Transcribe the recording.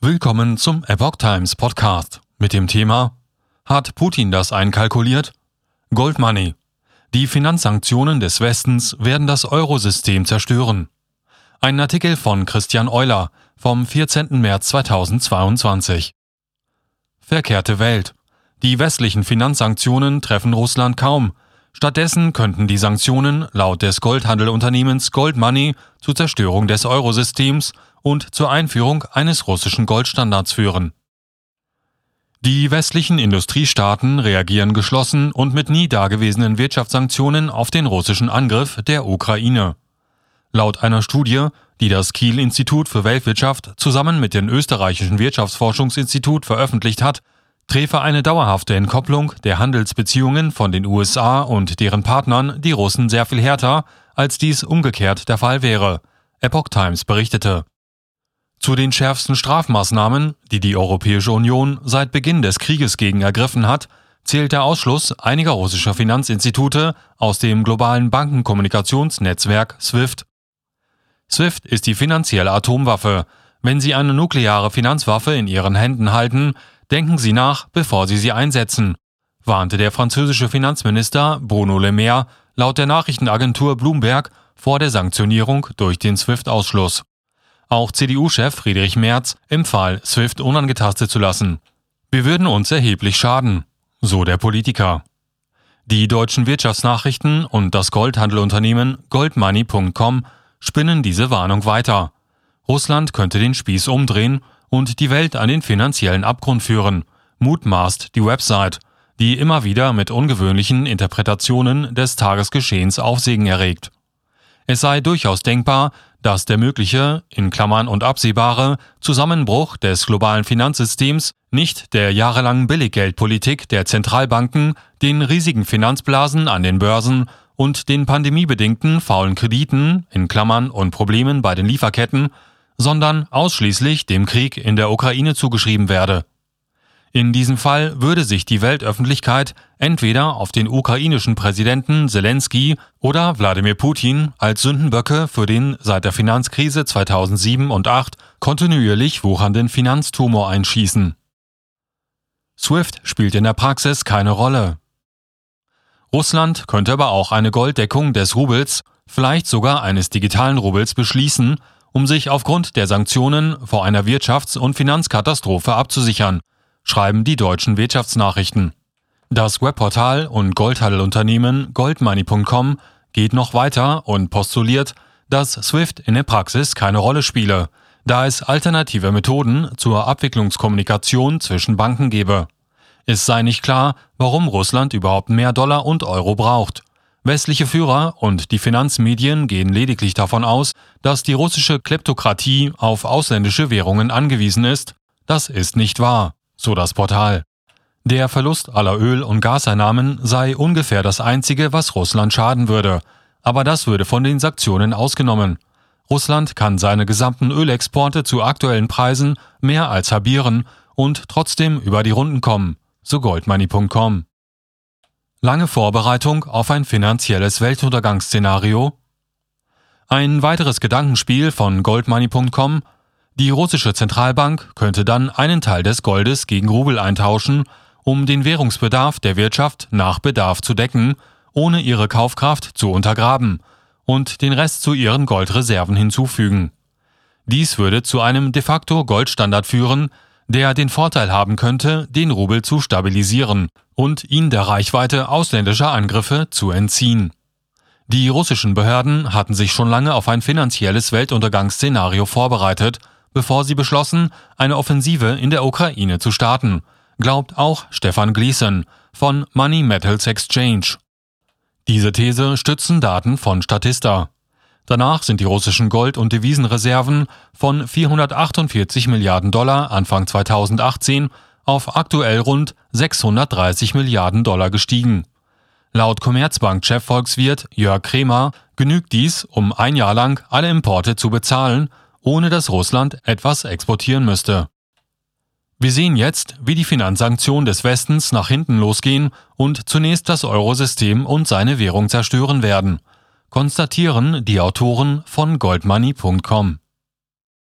Willkommen zum Epoch Times Podcast mit dem Thema Hat Putin das einkalkuliert? Gold Money. Die Finanzsanktionen des Westens werden das Eurosystem zerstören. Ein Artikel von Christian Euler vom 14. März 2022. Verkehrte Welt. Die westlichen Finanzsanktionen treffen Russland kaum. Stattdessen könnten die Sanktionen laut des Goldhandelunternehmens Gold Money zur Zerstörung des Eurosystems und zur Einführung eines russischen Goldstandards führen. Die westlichen Industriestaaten reagieren geschlossen und mit nie dagewesenen Wirtschaftssanktionen auf den russischen Angriff der Ukraine. Laut einer Studie, die das Kiel-Institut für Weltwirtschaft zusammen mit dem österreichischen Wirtschaftsforschungsinstitut veröffentlicht hat, träfe eine dauerhafte Entkopplung der Handelsbeziehungen von den USA und deren Partnern die Russen sehr viel härter, als dies umgekehrt der Fall wäre, Epoch Times berichtete. Zu den schärfsten Strafmaßnahmen, die die Europäische Union seit Beginn des Krieges gegen ergriffen hat, zählt der Ausschluss einiger russischer Finanzinstitute aus dem globalen Bankenkommunikationsnetzwerk SWIFT. SWIFT ist die finanzielle Atomwaffe. Wenn Sie eine nukleare Finanzwaffe in Ihren Händen halten, denken Sie nach, bevor Sie sie einsetzen, warnte der französische Finanzminister Bruno Le Maire laut der Nachrichtenagentur Bloomberg vor der Sanktionierung durch den SWIFT-Ausschluss. Auch CDU-Chef Friedrich Merz empfahl, SWIFT unangetastet zu lassen. Wir würden uns erheblich schaden, so der Politiker. Die deutschen Wirtschaftsnachrichten und das Goldhandelunternehmen goldmoney.com spinnen diese Warnung weiter. Russland könnte den Spieß umdrehen und die Welt an den finanziellen Abgrund führen, mutmaßt die Website, die immer wieder mit ungewöhnlichen Interpretationen des Tagesgeschehens Aufsehen erregt. Es sei durchaus denkbar, dass der mögliche, in Klammern und absehbare, Zusammenbruch des globalen Finanzsystems nicht der jahrelangen Billiggeldpolitik der Zentralbanken, den riesigen Finanzblasen an den Börsen und den pandemiebedingten faulen Krediten, in Klammern und Problemen bei den Lieferketten, sondern ausschließlich dem Krieg in der Ukraine zugeschrieben werde. In diesem Fall würde sich die Weltöffentlichkeit entweder auf den ukrainischen Präsidenten Zelensky oder Wladimir Putin als Sündenböcke für den seit der Finanzkrise 2007 und 2008 kontinuierlich wuchernden Finanztumor einschießen. SWIFT spielt in der Praxis keine Rolle. Russland könnte aber auch eine Golddeckung des Rubels, vielleicht sogar eines digitalen Rubels beschließen, um sich aufgrund der Sanktionen vor einer Wirtschafts- und Finanzkatastrophe abzusichern, schreiben die deutschen Wirtschaftsnachrichten. Das Webportal und Goldhandelunternehmen goldmoney.com geht noch weiter und postuliert, dass SWIFT in der Praxis keine Rolle spiele, da es alternative Methoden zur Abwicklungskommunikation zwischen Banken gebe. Es sei nicht klar, warum Russland überhaupt mehr Dollar und Euro braucht. Westliche Führer und die Finanzmedien gehen lediglich davon aus, dass die russische Kleptokratie auf ausländische Währungen angewiesen ist. Das ist nicht wahr so das Portal. Der Verlust aller Öl- und Gaseinnahmen sei ungefähr das einzige, was Russland schaden würde, aber das würde von den Sanktionen ausgenommen. Russland kann seine gesamten Ölexporte zu aktuellen Preisen mehr als halbieren und trotzdem über die Runden kommen, so goldmoney.com. Lange Vorbereitung auf ein finanzielles Weltuntergangsszenario? Ein weiteres Gedankenspiel von goldmoney.com die russische Zentralbank könnte dann einen Teil des Goldes gegen Rubel eintauschen, um den Währungsbedarf der Wirtschaft nach Bedarf zu decken, ohne ihre Kaufkraft zu untergraben, und den Rest zu ihren Goldreserven hinzufügen. Dies würde zu einem de facto Goldstandard führen, der den Vorteil haben könnte, den Rubel zu stabilisieren und ihn der Reichweite ausländischer Angriffe zu entziehen. Die russischen Behörden hatten sich schon lange auf ein finanzielles Weltuntergangsszenario vorbereitet bevor sie beschlossen, eine Offensive in der Ukraine zu starten, glaubt auch Stefan Gleason von Money Metals Exchange. Diese These stützen Daten von Statista. Danach sind die russischen Gold- und Devisenreserven von 448 Milliarden Dollar Anfang 2018 auf aktuell rund 630 Milliarden Dollar gestiegen. Laut Commerzbank-Chefvolkswirt Jörg Kremer genügt dies, um ein Jahr lang alle Importe zu bezahlen ohne dass Russland etwas exportieren müsste. Wir sehen jetzt, wie die Finanzsanktionen des Westens nach hinten losgehen und zunächst das Eurosystem und seine Währung zerstören werden, konstatieren die Autoren von goldmoney.com.